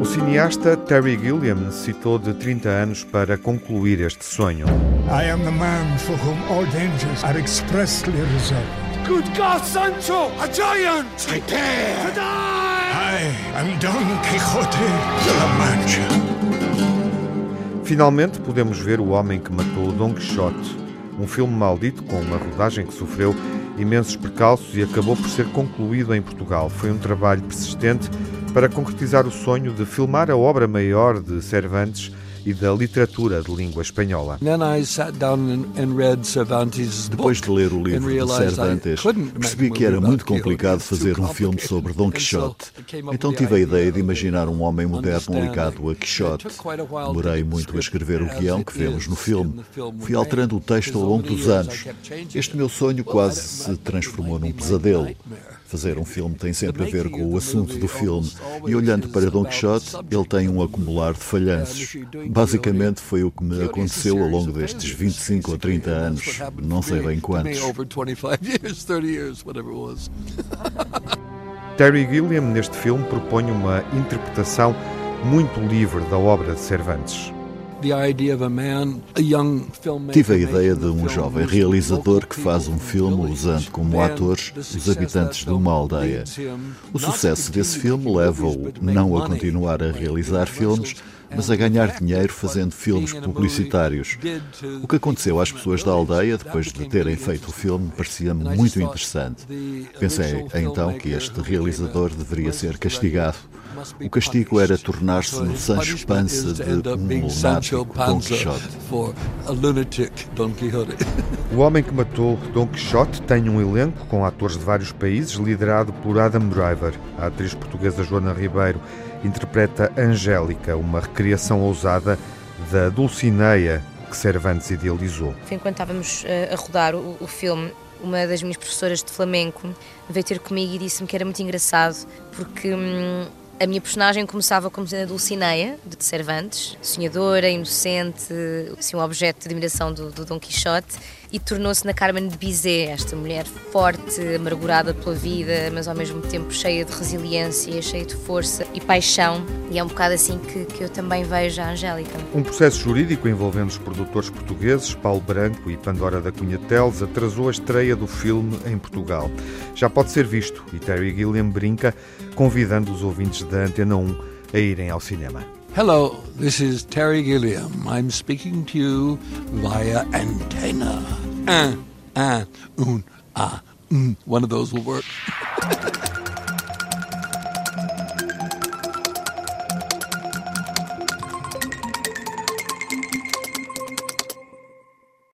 O cineasta Terry Gilliam necessitou de 30 anos para concluir este sonho. I am the man for whom all dangers are expressly reserved. Good God, Sancho! A giant! Prepare to die! I am Don Quixote de la Mancha. Finalmente podemos ver O Homem que Matou Don Quixote, um filme maldito com uma rodagem que sofreu imensos percalços e acabou por ser concluído em Portugal. Foi um trabalho persistente para concretizar o sonho de filmar a obra maior de Cervantes e da literatura de língua espanhola. Depois de ler o livro de Cervantes, percebi que era muito complicado fazer um filme sobre Dom Quixote. Então tive a ideia de imaginar um homem moderno ligado a Quixote. Demorei muito a escrever o guião que vemos no filme. Fui alterando o texto ao longo dos anos. Este meu sonho quase se transformou num pesadelo. Fazer um filme tem sempre a ver com o assunto do filme. E olhando para Don Quixote, ele tem um acumular de falhanços. Basicamente foi o que me aconteceu ao longo destes 25 ou 30 anos, não sei bem quantos. Terry Gilliam, neste filme, propõe uma interpretação muito livre da obra de Cervantes. Tive a ideia de um jovem realizador que faz um filme usando como atores os habitantes de uma aldeia. O sucesso desse filme leva-o não a continuar a realizar filmes, mas a ganhar dinheiro fazendo filmes publicitários. O que aconteceu às pessoas da aldeia depois de terem feito o filme parecia-me muito interessante. Pensei então que este realizador deveria ser castigado. O castigo era tornar-se no Sancho Panza de um lunático Don Quixote. O Homem que Matou Don Quixote tem um elenco com atores de vários países, liderado por Adam Driver. A atriz portuguesa Joana Ribeiro interpreta Angélica, uma recriação ousada da Dulcineia que Cervantes idealizou. Enquanto estávamos eh, a rodar o, o filme, uma das minhas professoras de flamenco veio ter comigo e disse-me que era muito engraçado porque hum, a minha personagem começava como sendo a Dulcineia, de Cervantes, sonhadora, inocente, assim, um objeto de admiração do, do Dom Quixote, e tornou-se na Carmen de Bizet, esta mulher forte, amargurada pela vida, mas ao mesmo tempo cheia de resiliência, cheia de força e paixão. E é um bocado assim que, que eu também vejo a Angélica. Um processo jurídico envolvendo os produtores portugueses, Paulo Branco e Pandora da Cunha Teles, atrasou a estreia do filme em Portugal. Já pode ser visto e Terry Gilliam brinca, convidando os ouvintes da Antena 1 a irem ao cinema. Hello, this is Terry Gilliam. I'm speaking to you via antenna. Uh, uh, un, ah, mm. One of those will work.